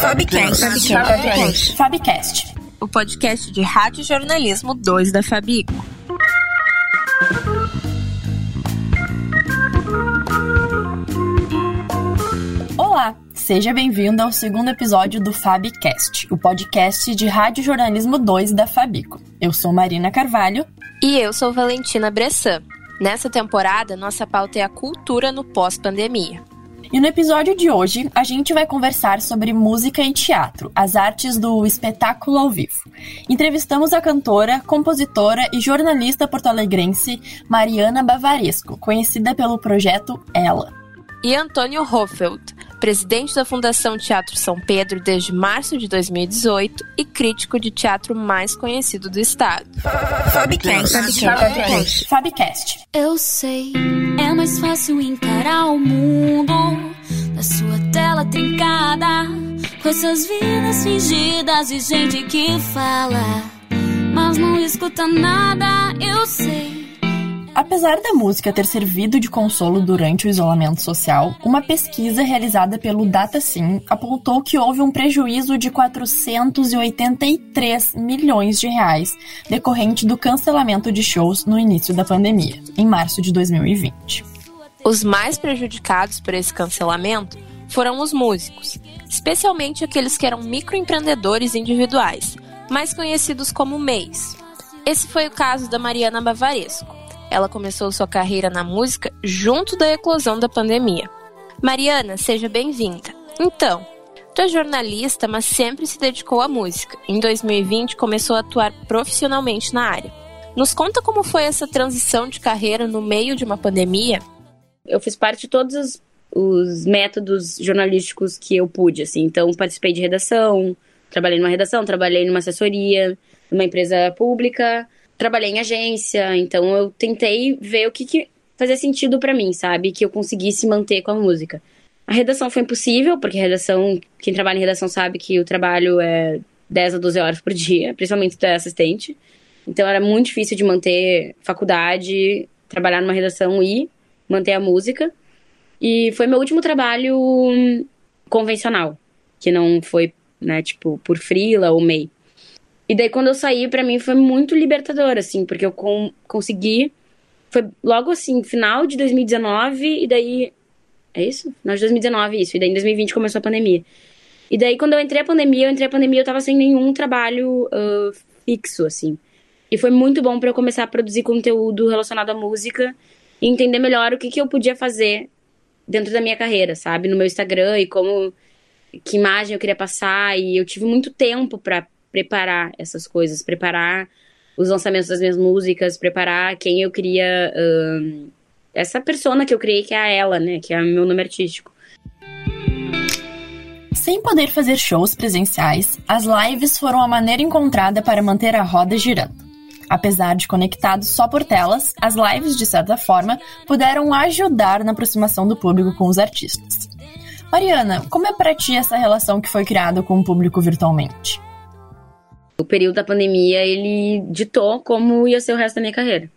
Fabcast. Fabcast. Fabcast. O podcast de rádio jornalismo 2 da Fabico. Olá, seja bem-vindo ao segundo episódio do Fabcast, o podcast de rádio jornalismo 2 da Fabico. Eu sou Marina Carvalho. E eu sou Valentina Bressan. Nessa temporada, nossa pauta é a cultura no pós-pandemia. E no episódio de hoje, a gente vai conversar sobre música e teatro, as artes do espetáculo ao vivo. Entrevistamos a cantora, compositora e jornalista porto-alegrense Mariana Bavaresco, conhecida pelo projeto Ela. E Antônio Hoffeld, presidente da Fundação Teatro São Pedro desde março de 2018 e crítico de teatro mais conhecido do estado. Fabcast. Fabcast. Fabcast. Eu sei, é mais fácil encarar o mundo da sua tela trincada com essas vidas fingidas e gente que fala, mas não escuta nada. Eu sei. Apesar da música ter servido de consolo durante o isolamento social, uma pesquisa realizada pelo DataSim apontou que houve um prejuízo de 483 milhões de reais decorrente do cancelamento de shows no início da pandemia, em março de 2020. Os mais prejudicados por esse cancelamento foram os músicos, especialmente aqueles que eram microempreendedores individuais, mais conhecidos como MEIs. Esse foi o caso da Mariana Bavaresco ela começou sua carreira na música junto da eclosão da pandemia. Mariana, seja bem-vinda. Então, tu é jornalista, mas sempre se dedicou à música. Em 2020, começou a atuar profissionalmente na área. Nos conta como foi essa transição de carreira no meio de uma pandemia? Eu fiz parte de todos os, os métodos jornalísticos que eu pude, assim. Então, participei de redação, trabalhei numa redação, trabalhei numa assessoria, numa empresa pública, trabalhei em agência, então eu tentei ver o que, que fazia sentido para mim, sabe? Que eu conseguisse manter com a música. A redação foi impossível, porque redação, quem trabalha em redação sabe que o trabalho é 10 a 12 horas por dia, principalmente se tu é assistente. Então era muito difícil de manter faculdade, trabalhar numa redação e manter a música. E foi meu último trabalho convencional, que não foi, né, tipo, por freela ou MEI. E daí quando eu saí, para mim foi muito libertador, assim, porque eu com, consegui. Foi logo assim, final de 2019, e daí. É isso? Final de 2019, isso. E daí em 2020 começou a pandemia. E daí quando eu entrei a pandemia, eu entrei a pandemia, eu tava sem nenhum trabalho uh, fixo, assim. E foi muito bom para eu começar a produzir conteúdo relacionado à música e entender melhor o que, que eu podia fazer dentro da minha carreira, sabe? No meu Instagram e como. Que imagem eu queria passar. E eu tive muito tempo para preparar essas coisas, preparar os lançamentos das minhas músicas, preparar quem eu queria. Essa persona que eu criei, que é a ela, né? Que é o meu nome artístico. Sem poder fazer shows presenciais, as lives foram a maneira encontrada para manter a roda girando. Apesar de conectados só por telas, as lives, de certa forma, puderam ajudar na aproximação do público com os artistas. Mariana, como é para ti essa relação que foi criada com o público virtualmente? O período da pandemia, ele ditou como ia ser o resto da minha carreira.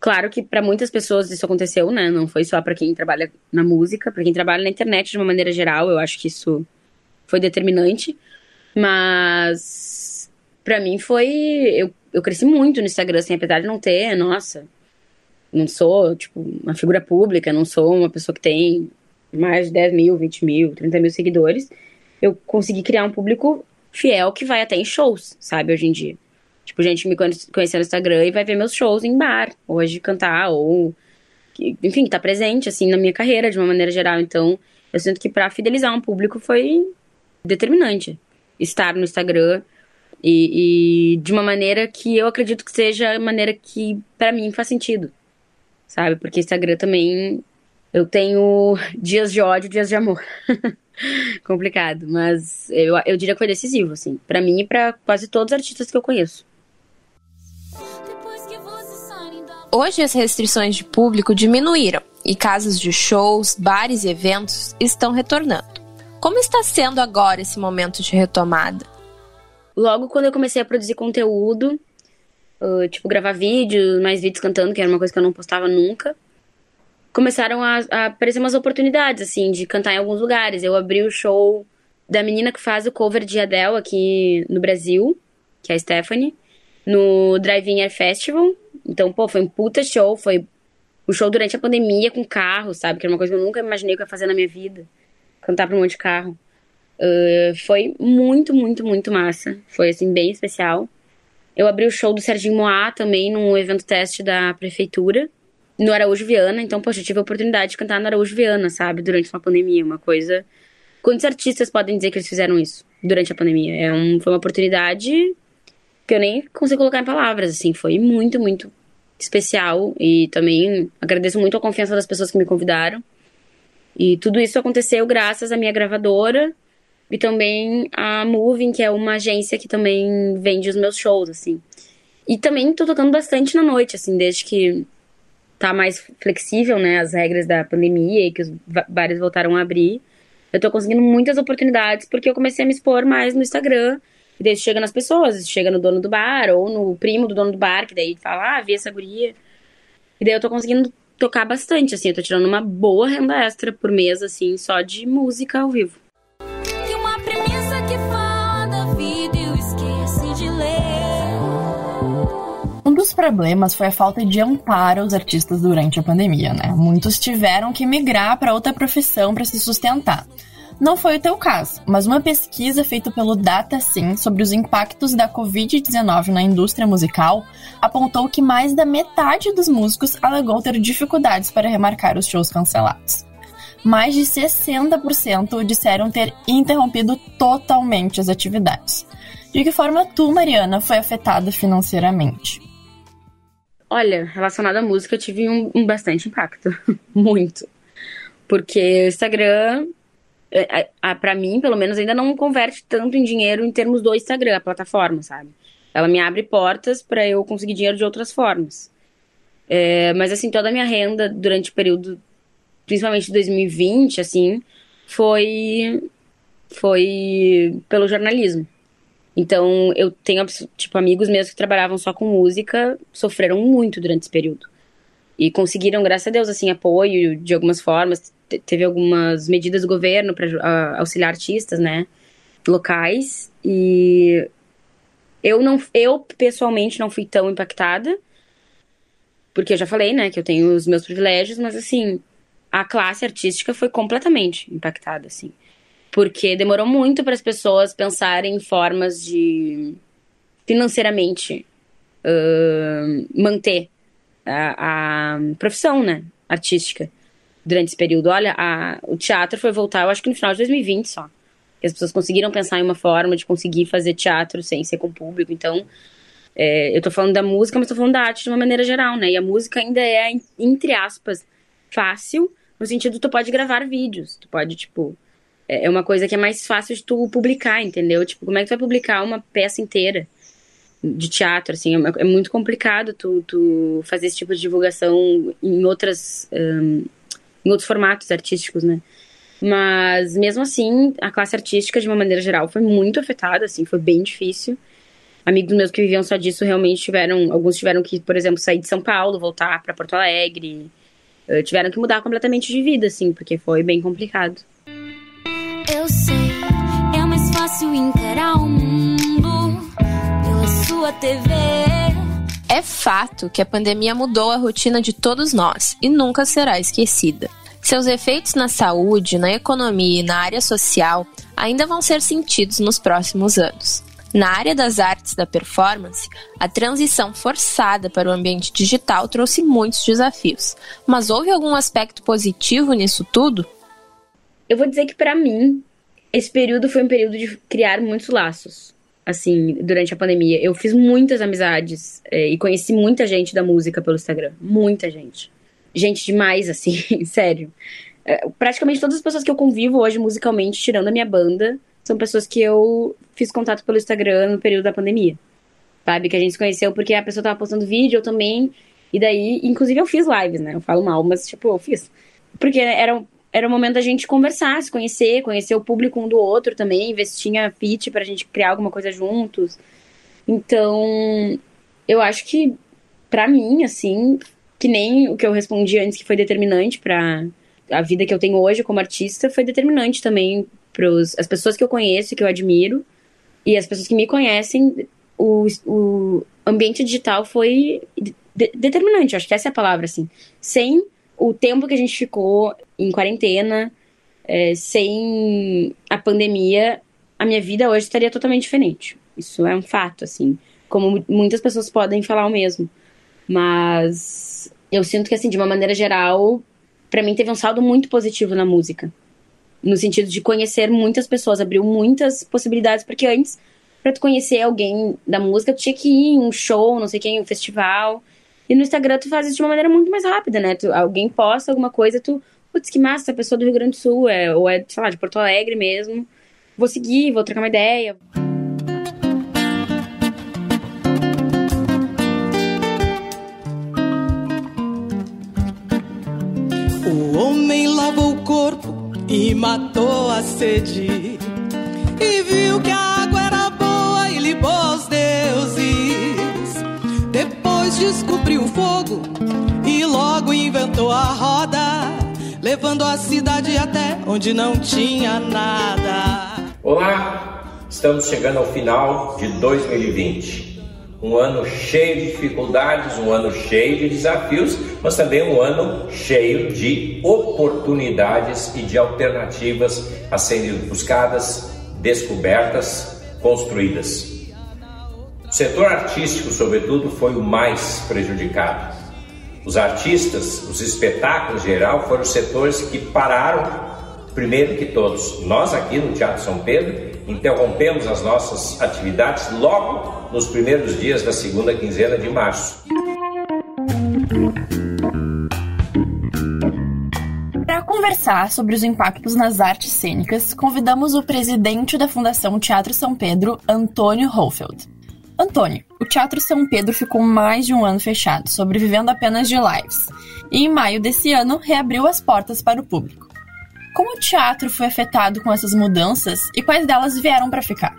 Claro que para muitas pessoas isso aconteceu, né? Não foi só para quem trabalha na música, para quem trabalha na internet de uma maneira geral, eu acho que isso foi determinante. Mas para mim foi. Eu, eu cresci muito no Instagram, assim, apesar de não ter, nossa, não sou, tipo, uma figura pública, não sou uma pessoa que tem mais de 10 mil, 20 mil, 30 mil seguidores. Eu consegui criar um público fiel que vai até em shows, sabe, hoje em dia. Tipo, gente me conhecer no Instagram e vai ver meus shows em bar, hoje cantar, ou. Enfim, tá presente, assim, na minha carreira de uma maneira geral. Então, eu sinto que para fidelizar um público foi determinante. Estar no Instagram e, e, de uma maneira que eu acredito que seja a maneira que para mim faz sentido, sabe? Porque Instagram também eu tenho dias de ódio, dias de amor. complicado, mas eu, eu diria que foi decisivo, assim, para mim e para quase todos os artistas que eu conheço. Hoje as restrições de público diminuíram e casas de shows, bares e eventos estão retornando. Como está sendo agora esse momento de retomada? Logo quando eu comecei a produzir conteúdo, tipo gravar vídeos, mais vídeos cantando, que era uma coisa que eu não postava nunca, começaram a, a aparecer umas oportunidades, assim, de cantar em alguns lugares. Eu abri o show da menina que faz o cover de Adele aqui no Brasil, que é a Stephanie, no Drive-In Air Festival. Então, pô, foi um puta show, foi o show durante a pandemia com carro, sabe? Que era uma coisa que eu nunca imaginei que eu ia fazer na minha vida. Cantar pra um monte de carro. Uh, foi muito, muito, muito massa. Foi, assim, bem especial. Eu abri o show do Serginho Moá também num evento teste da prefeitura, no Araújo Viana. Então, poxa, eu tive a oportunidade de cantar no Araújo Viana, sabe? Durante uma pandemia. Uma coisa. Quantos artistas podem dizer que eles fizeram isso durante a pandemia? É um, foi uma oportunidade que eu nem consigo colocar em palavras, assim. Foi muito, muito especial. E também agradeço muito a confiança das pessoas que me convidaram. E tudo isso aconteceu graças à minha gravadora e também a Moving, que é uma agência que também vende os meus shows, assim. E também tô tocando bastante na noite, assim, desde que tá mais flexível, né, as regras da pandemia e que os bares voltaram a abrir. Eu tô conseguindo muitas oportunidades porque eu comecei a me expor mais no Instagram. E daí chega nas pessoas, chega no dono do bar ou no primo do dono do bar, que daí fala, ah, vi essa guria. E daí eu tô conseguindo tocar bastante, assim, eu tô tirando uma boa renda extra por mês, assim, só de música ao vivo. Problemas foi a falta de amparo aos artistas durante a pandemia, né? Muitos tiveram que migrar para outra profissão para se sustentar. Não foi o teu caso, mas uma pesquisa feita pelo DataSim sobre os impactos da Covid-19 na indústria musical apontou que mais da metade dos músicos alegou ter dificuldades para remarcar os shows cancelados. Mais de 60% disseram ter interrompido totalmente as atividades. De que forma tu, Mariana, foi afetada financeiramente? Olha, relacionado à música, eu tive um, um bastante impacto. Muito. Porque o Instagram, é, é, para mim, pelo menos, ainda não converte tanto em dinheiro em termos do Instagram, a plataforma, sabe? Ela me abre portas para eu conseguir dinheiro de outras formas. É, mas, assim, toda a minha renda durante o período, principalmente 2020, assim, foi, foi pelo jornalismo. Então, eu tenho, tipo, amigos meus que trabalhavam só com música, sofreram muito durante esse período. E conseguiram, graças a Deus, assim, apoio de algumas formas. Teve algumas medidas do governo para auxiliar artistas, né, locais. E eu não, eu pessoalmente não fui tão impactada, porque eu já falei, né, que eu tenho os meus privilégios, mas assim, a classe artística foi completamente impactada, assim porque demorou muito para as pessoas pensarem em formas de financeiramente uh, manter a, a, profissão, né, artística durante esse período. Olha, a, o teatro foi voltar, eu acho que no final de 2020 só. Que as pessoas conseguiram pensar em uma forma de conseguir fazer teatro sem ser com público. Então, é, eu tô falando da música, mas tô falando da arte de uma maneira geral, né? E a música ainda é, entre aspas, fácil, no sentido tu pode gravar vídeos. Tu pode, tipo, é, é uma coisa que é mais fácil de tu publicar, entendeu? Tipo, como é que tu vai publicar uma peça inteira de teatro, assim? É, é muito complicado tu, tu fazer esse tipo de divulgação em outras... Um, em outros formatos artísticos, né? Mas, mesmo assim, a classe artística, de uma maneira geral, foi muito afetada, assim, foi bem difícil. Amigos meus que viviam só disso realmente tiveram... Alguns tiveram que, por exemplo, sair de São Paulo, voltar para Porto Alegre. Eh, tiveram que mudar completamente de vida, assim, porque foi bem complicado. Eu sei, é mais fácil encarar o mundo pela sua TV. É fato que a pandemia mudou a rotina de todos nós e nunca será esquecida. Seus efeitos na saúde, na economia e na área social ainda vão ser sentidos nos próximos anos. Na área das artes da performance, a transição forçada para o ambiente digital trouxe muitos desafios. Mas houve algum aspecto positivo nisso tudo? Eu vou dizer que para mim, esse período foi um período de criar muitos laços. Assim, durante a pandemia. Eu fiz muitas amizades é, e conheci muita gente da música pelo Instagram. Muita gente. Gente demais, assim, sério. É, praticamente todas as pessoas que eu convivo hoje musicalmente, tirando a minha banda, são pessoas que eu fiz contato pelo Instagram no período da pandemia. Sabe? Que a gente se conheceu porque a pessoa tava postando vídeo, eu também. E daí, inclusive eu fiz lives, né? Eu falo mal, mas tipo, eu fiz. Porque eram era o momento da gente conversar, se conhecer, conhecer o público um do outro também, ver se tinha fit pra gente criar alguma coisa juntos. Então, eu acho que, para mim, assim, que nem o que eu respondi antes, que foi determinante para a vida que eu tenho hoje como artista, foi determinante também para as pessoas que eu conheço, que eu admiro, e as pessoas que me conhecem. O, o ambiente digital foi de, determinante, acho que essa é a palavra, assim. Sem o tempo que a gente ficou em quarentena, é, sem a pandemia, a minha vida hoje estaria totalmente diferente. Isso é um fato, assim. Como muitas pessoas podem falar o mesmo. Mas eu sinto que, assim, de uma maneira geral, para mim teve um saldo muito positivo na música. No sentido de conhecer muitas pessoas, abriu muitas possibilidades, porque antes, para tu conhecer alguém da música, tu tinha que ir em um show, não sei quem, um festival. E no Instagram tu faz isso de uma maneira muito mais rápida, né? Tu, alguém posta alguma coisa, tu, putz, que massa, a pessoa do Rio Grande do Sul, é, ou é, sei lá, de Porto Alegre mesmo. Vou seguir, vou trocar uma ideia. O homem lavou o corpo e matou a sede. E viu que a água era boa e libou os deuses. Depois descobriu o fogo e logo inventou a roda, levando a cidade até onde não tinha nada. Olá, estamos chegando ao final de 2020 um ano cheio de dificuldades, um ano cheio de desafios, mas também um ano cheio de oportunidades e de alternativas a serem buscadas, descobertas, construídas. O setor artístico, sobretudo, foi o mais prejudicado. Os artistas, os espetáculos em geral, foram os setores que pararam primeiro que todos. Nós aqui no Teatro São Pedro interrompemos as nossas atividades logo nos primeiros dias da segunda quinzena de março. Para conversar sobre os impactos nas artes cênicas, convidamos o presidente da Fundação Teatro São Pedro, Antônio Hofeld. Antônio, o Teatro São Pedro ficou mais de um ano fechado, sobrevivendo apenas de lives, e em maio desse ano reabriu as portas para o público. Como o teatro foi afetado com essas mudanças e quais delas vieram para ficar?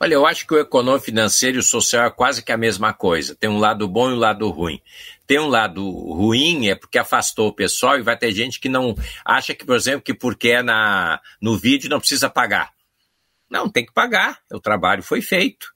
Olha, eu acho que o econômico, financeiro e o social é quase que a mesma coisa. Tem um lado bom e um lado ruim. Tem um lado ruim é porque afastou o pessoal e vai ter gente que não acha que, por exemplo, que porque é na, no vídeo não precisa pagar. Não, tem que pagar. O trabalho foi feito.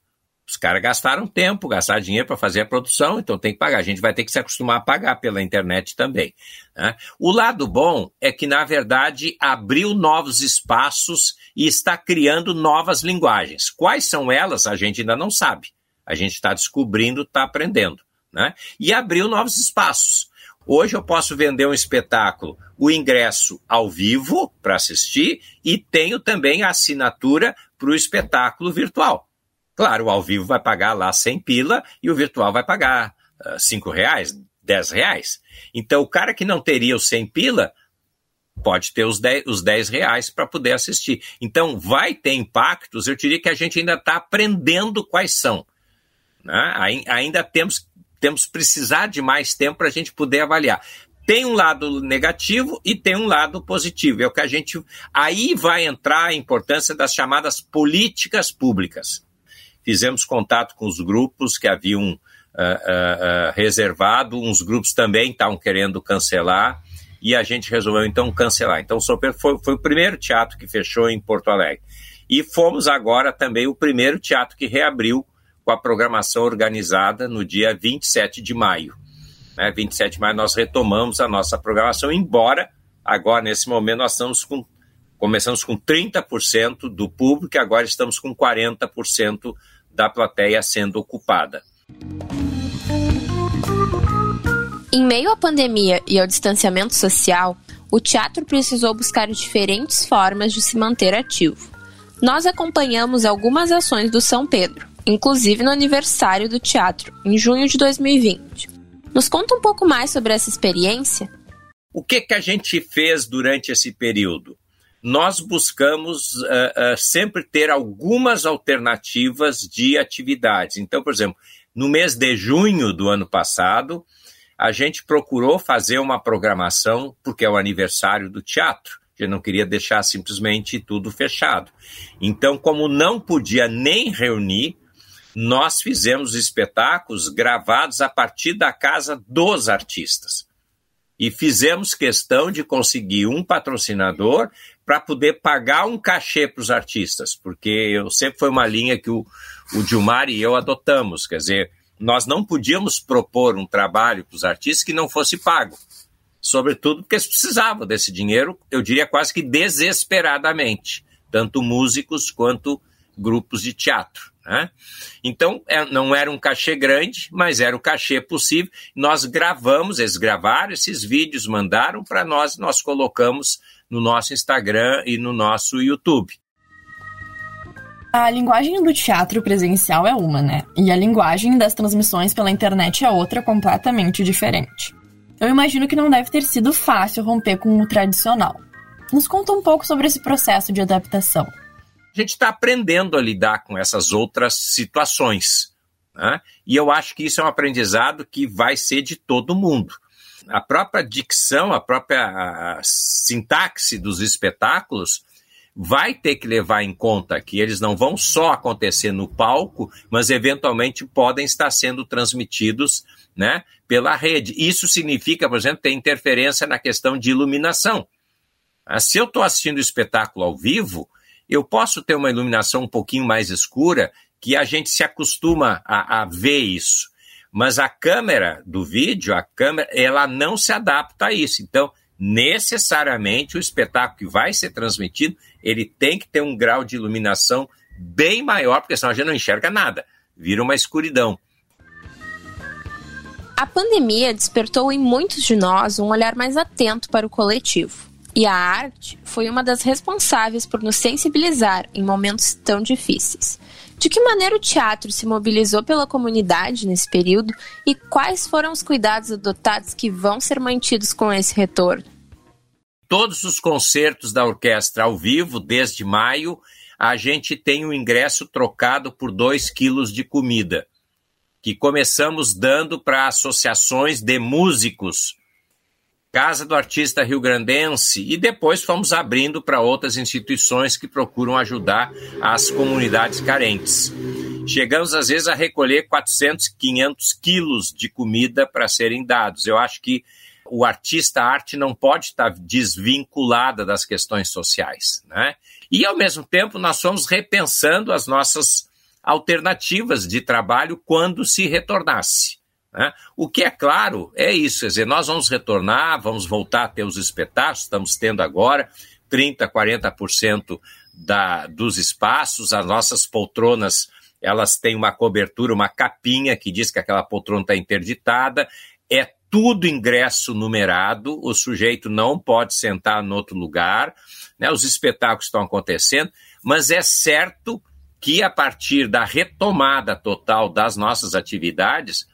Os caras gastaram tempo, gastaram dinheiro para fazer a produção, então tem que pagar. A gente vai ter que se acostumar a pagar pela internet também. Né? O lado bom é que, na verdade, abriu novos espaços e está criando novas linguagens. Quais são elas, a gente ainda não sabe. A gente está descobrindo, está aprendendo. Né? E abriu novos espaços. Hoje eu posso vender um espetáculo, o ingresso ao vivo para assistir e tenho também a assinatura para o espetáculo virtual. Claro, o ao vivo vai pagar lá 100 pila e o virtual vai pagar uh, ah, 5 reais, 10 reais. Então, o cara que não teria os 100 pila pode ter os 10, os 10 reais para poder assistir. Então, vai ter impactos, eu diria que a gente ainda está aprendendo quais são. Né? Ainda temos, temos precisar de mais tempo para a gente poder avaliar. Tem um lado negativo e tem um lado positivo. É o que a gente. Aí vai entrar a importância das chamadas políticas públicas. Fizemos contato com os grupos que haviam uh, uh, reservado, uns grupos também estavam querendo cancelar, e a gente resolveu então cancelar. Então, o Soper foi, foi o primeiro teatro que fechou em Porto Alegre. E fomos agora também o primeiro teatro que reabriu com a programação organizada no dia 27 de maio. Né, 27 de maio nós retomamos a nossa programação, embora agora, nesse momento, nós estamos com Começamos com 30% do público agora estamos com 40% da plateia sendo ocupada. Em meio à pandemia e ao distanciamento social, o teatro precisou buscar diferentes formas de se manter ativo. Nós acompanhamos algumas ações do São Pedro, inclusive no aniversário do teatro, em junho de 2020. Nos conta um pouco mais sobre essa experiência? O que, que a gente fez durante esse período? Nós buscamos uh, uh, sempre ter algumas alternativas de atividades. Então, por exemplo, no mês de junho do ano passado, a gente procurou fazer uma programação, porque é o aniversário do teatro. Gente não queria deixar simplesmente tudo fechado. Então, como não podia nem reunir, nós fizemos espetáculos gravados a partir da casa dos artistas. E fizemos questão de conseguir um patrocinador para poder pagar um cachê para os artistas, porque eu sempre foi uma linha que o, o Dilmar e eu adotamos, quer dizer, nós não podíamos propor um trabalho para os artistas que não fosse pago, sobretudo porque eles precisavam desse dinheiro, eu diria quase que desesperadamente, tanto músicos quanto grupos de teatro. Né? Então, é, não era um cachê grande, mas era o cachê possível. Nós gravamos, eles gravaram esses vídeos, mandaram para nós, nós colocamos no nosso Instagram e no nosso YouTube. A linguagem do teatro presencial é uma, né? E a linguagem das transmissões pela internet é outra completamente diferente. Eu imagino que não deve ter sido fácil romper com o tradicional. Nos conta um pouco sobre esse processo de adaptação a gente está aprendendo a lidar com essas outras situações. Né? E eu acho que isso é um aprendizado que vai ser de todo mundo. A própria dicção, a própria sintaxe dos espetáculos vai ter que levar em conta que eles não vão só acontecer no palco, mas eventualmente podem estar sendo transmitidos né, pela rede. Isso significa, por exemplo, ter interferência na questão de iluminação. Ah, se eu estou assistindo o espetáculo ao vivo, eu posso ter uma iluminação um pouquinho mais escura, que a gente se acostuma a, a ver isso. Mas a câmera do vídeo, a câmera, ela não se adapta a isso. Então, necessariamente, o espetáculo que vai ser transmitido, ele tem que ter um grau de iluminação bem maior, porque senão a gente não enxerga nada. Vira uma escuridão. A pandemia despertou em muitos de nós um olhar mais atento para o coletivo. E a arte foi uma das responsáveis por nos sensibilizar em momentos tão difíceis. De que maneira o teatro se mobilizou pela comunidade nesse período e quais foram os cuidados adotados que vão ser mantidos com esse retorno? Todos os concertos da orquestra ao vivo, desde maio, a gente tem o ingresso trocado por 2 quilos de comida, que começamos dando para associações de músicos Casa do Artista Rio Grandense e depois fomos abrindo para outras instituições que procuram ajudar as comunidades carentes. Chegamos às vezes a recolher 400, 500 quilos de comida para serem dados. Eu acho que o artista a arte não pode estar desvinculada das questões sociais, né? E ao mesmo tempo nós fomos repensando as nossas alternativas de trabalho quando se retornasse. Né? O que é claro é isso, quer dizer, nós vamos retornar, vamos voltar a ter os espetáculos, estamos tendo agora 30%, 40% da, dos espaços, as nossas poltronas elas têm uma cobertura, uma capinha que diz que aquela poltrona está interditada, é tudo ingresso numerado, o sujeito não pode sentar em outro lugar, né? os espetáculos estão acontecendo, mas é certo que a partir da retomada total das nossas atividades,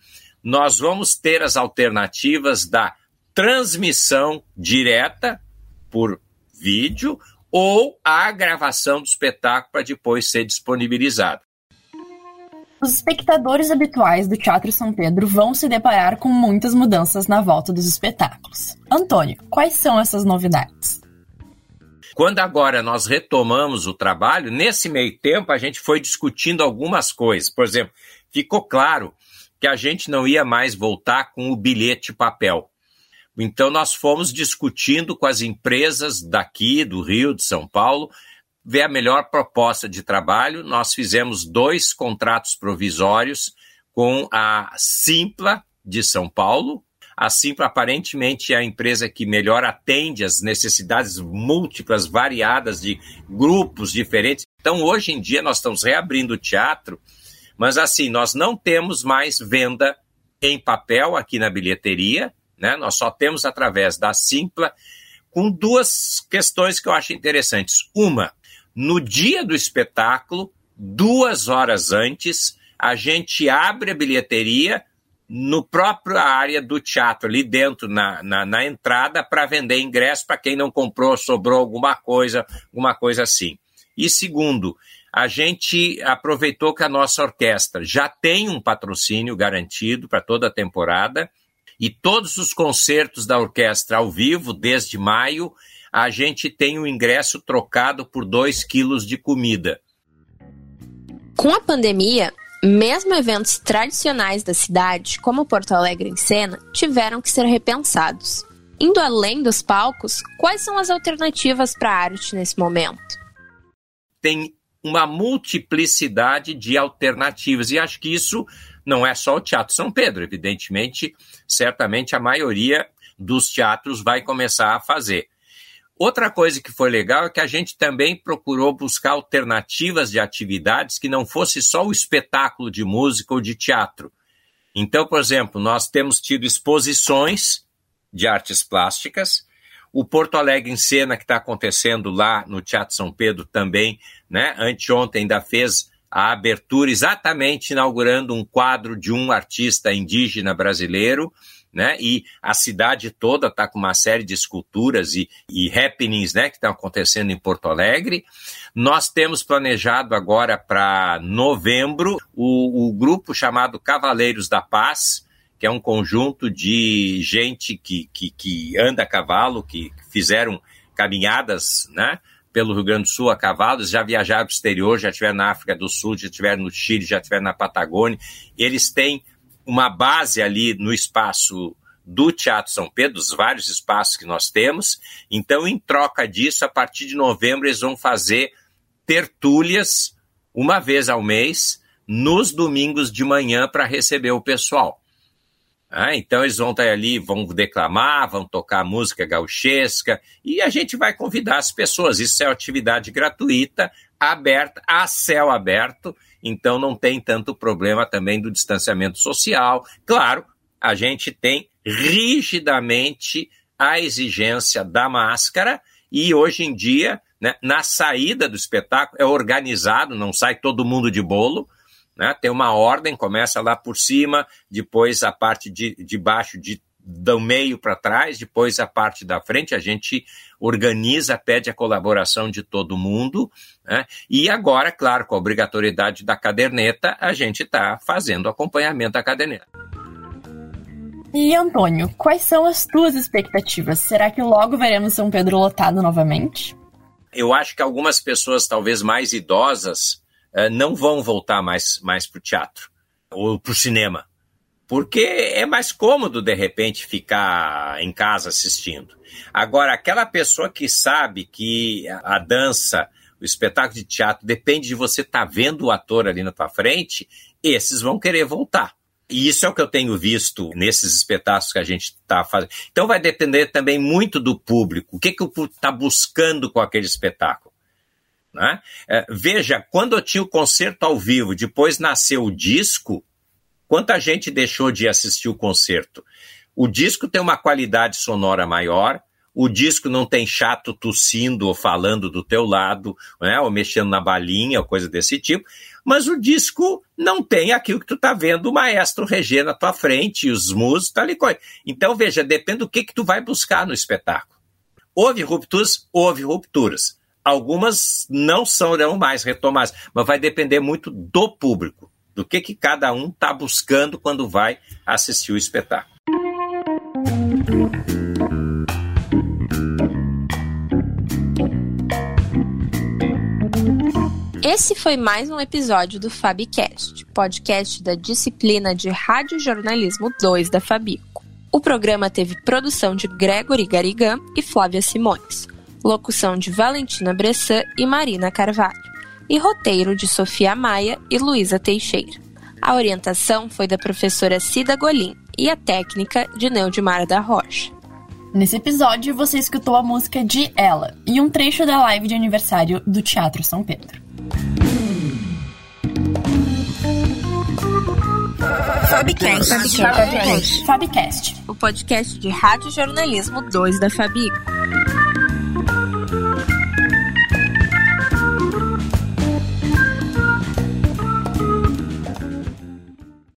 nós vamos ter as alternativas da transmissão direta por vídeo ou a gravação do espetáculo para depois ser disponibilizado. Os espectadores habituais do Teatro São Pedro vão se deparar com muitas mudanças na volta dos espetáculos. Antônio, quais são essas novidades? Quando agora nós retomamos o trabalho, nesse meio tempo a gente foi discutindo algumas coisas. Por exemplo, ficou claro que a gente não ia mais voltar com o bilhete papel. Então, nós fomos discutindo com as empresas daqui, do Rio, de São Paulo, ver a melhor proposta de trabalho. Nós fizemos dois contratos provisórios com a Simpla de São Paulo. A Simpla, aparentemente, é a empresa que melhor atende às necessidades múltiplas, variadas de grupos diferentes. Então, hoje em dia, nós estamos reabrindo o teatro mas assim, nós não temos mais venda em papel aqui na bilheteria, né? Nós só temos através da Simpla, com duas questões que eu acho interessantes. Uma, no dia do espetáculo, duas horas antes, a gente abre a bilheteria no próprio área do teatro, ali dentro, na, na, na entrada, para vender ingresso para quem não comprou, sobrou alguma coisa, alguma coisa assim. E segundo, a gente aproveitou que a nossa orquestra já tem um patrocínio garantido para toda a temporada e todos os concertos da orquestra ao vivo, desde maio, a gente tem o um ingresso trocado por 2 quilos de comida. Com a pandemia, Mesmo eventos tradicionais da cidade, como Porto Alegre em Cena, tiveram que ser repensados. Indo além dos palcos, quais são as alternativas para a arte nesse momento? Tem uma multiplicidade de alternativas e acho que isso não é só o Teatro São Pedro, evidentemente, certamente a maioria dos teatros vai começar a fazer. Outra coisa que foi legal é que a gente também procurou buscar alternativas de atividades que não fosse só o espetáculo de música ou de teatro. Então, por exemplo, nós temos tido exposições de artes plásticas, o Porto Alegre em Cena, que está acontecendo lá no Teatro São Pedro também, né? Anteontem ainda fez a abertura exatamente inaugurando um quadro de um artista indígena brasileiro né? E a cidade toda está com uma série de esculturas e, e happenings, né? Que estão acontecendo em Porto Alegre. Nós temos planejado agora para novembro o, o grupo chamado Cavaleiros da Paz, que é um conjunto de gente que, que, que anda a cavalo, que fizeram caminhadas, né? Pelo Rio Grande do Sul a cavalo, já viajaram para o exterior, já estiveram na África do Sul, já estiveram no Chile, já estiveram na Patagônia. Eles têm uma base ali no espaço do Teatro São Pedro, os vários espaços que nós temos. Então, em troca disso, a partir de novembro, eles vão fazer tertúlias uma vez ao mês, nos domingos de manhã, para receber o pessoal. Ah, então eles vão estar ali, vão declamar, vão tocar música gauchesca e a gente vai convidar as pessoas. Isso é atividade gratuita, aberta, a céu aberto, então não tem tanto problema também do distanciamento social. Claro, a gente tem rigidamente a exigência da máscara e hoje em dia, né, na saída do espetáculo, é organizado, não sai todo mundo de bolo, né, tem uma ordem, começa lá por cima, depois a parte de, de baixo de do meio para trás, depois a parte da frente, a gente organiza, pede a colaboração de todo mundo, né? e agora, claro, com a obrigatoriedade da caderneta, a gente está fazendo acompanhamento da caderneta. E Antônio, quais são as tuas expectativas? Será que logo veremos São Pedro lotado novamente? Eu acho que algumas pessoas, talvez mais idosas, não vão voltar mais, mais para o teatro ou para o cinema porque é mais cômodo de repente ficar em casa assistindo. Agora, aquela pessoa que sabe que a dança, o espetáculo de teatro depende de você estar tá vendo o ator ali na tua frente, esses vão querer voltar. E isso é o que eu tenho visto nesses espetáculos que a gente está fazendo. Então vai depender também muito do público. O que, que o público está buscando com aquele espetáculo? Né? É, veja, quando eu tinha o concerto ao vivo, depois nasceu o disco, Quanta gente deixou de assistir o concerto? O disco tem uma qualidade sonora maior, o disco não tem chato tossindo ou falando do teu lado, né, ou mexendo na balinha, ou coisa desse tipo, mas o disco não tem aquilo que tu tá vendo o maestro reger na tua frente, os músicos, tal e coisa. Então, veja, depende do que que tu vai buscar no espetáculo. Houve rupturas? Houve rupturas. Algumas não serão mais retomadas, mas vai depender muito do público do que, que cada um está buscando quando vai assistir o espetáculo. Esse foi mais um episódio do Fabicast, podcast da disciplina de Rádio Jornalismo 2 da Fabico. O programa teve produção de Gregory Garigan e Flávia Simões, locução de Valentina Bressan e Marina Carvalho e roteiro de Sofia Maia e Luísa Teixeira. A orientação foi da professora Cida Golim e a técnica de Neudimar da Rocha. Nesse episódio, você escutou a música de Ela e um trecho da live de aniversário do Teatro São Pedro. Fabcast. Fabcast. Fabcast. O podcast de rádio jornalismo 2 da Fabico. Thank you.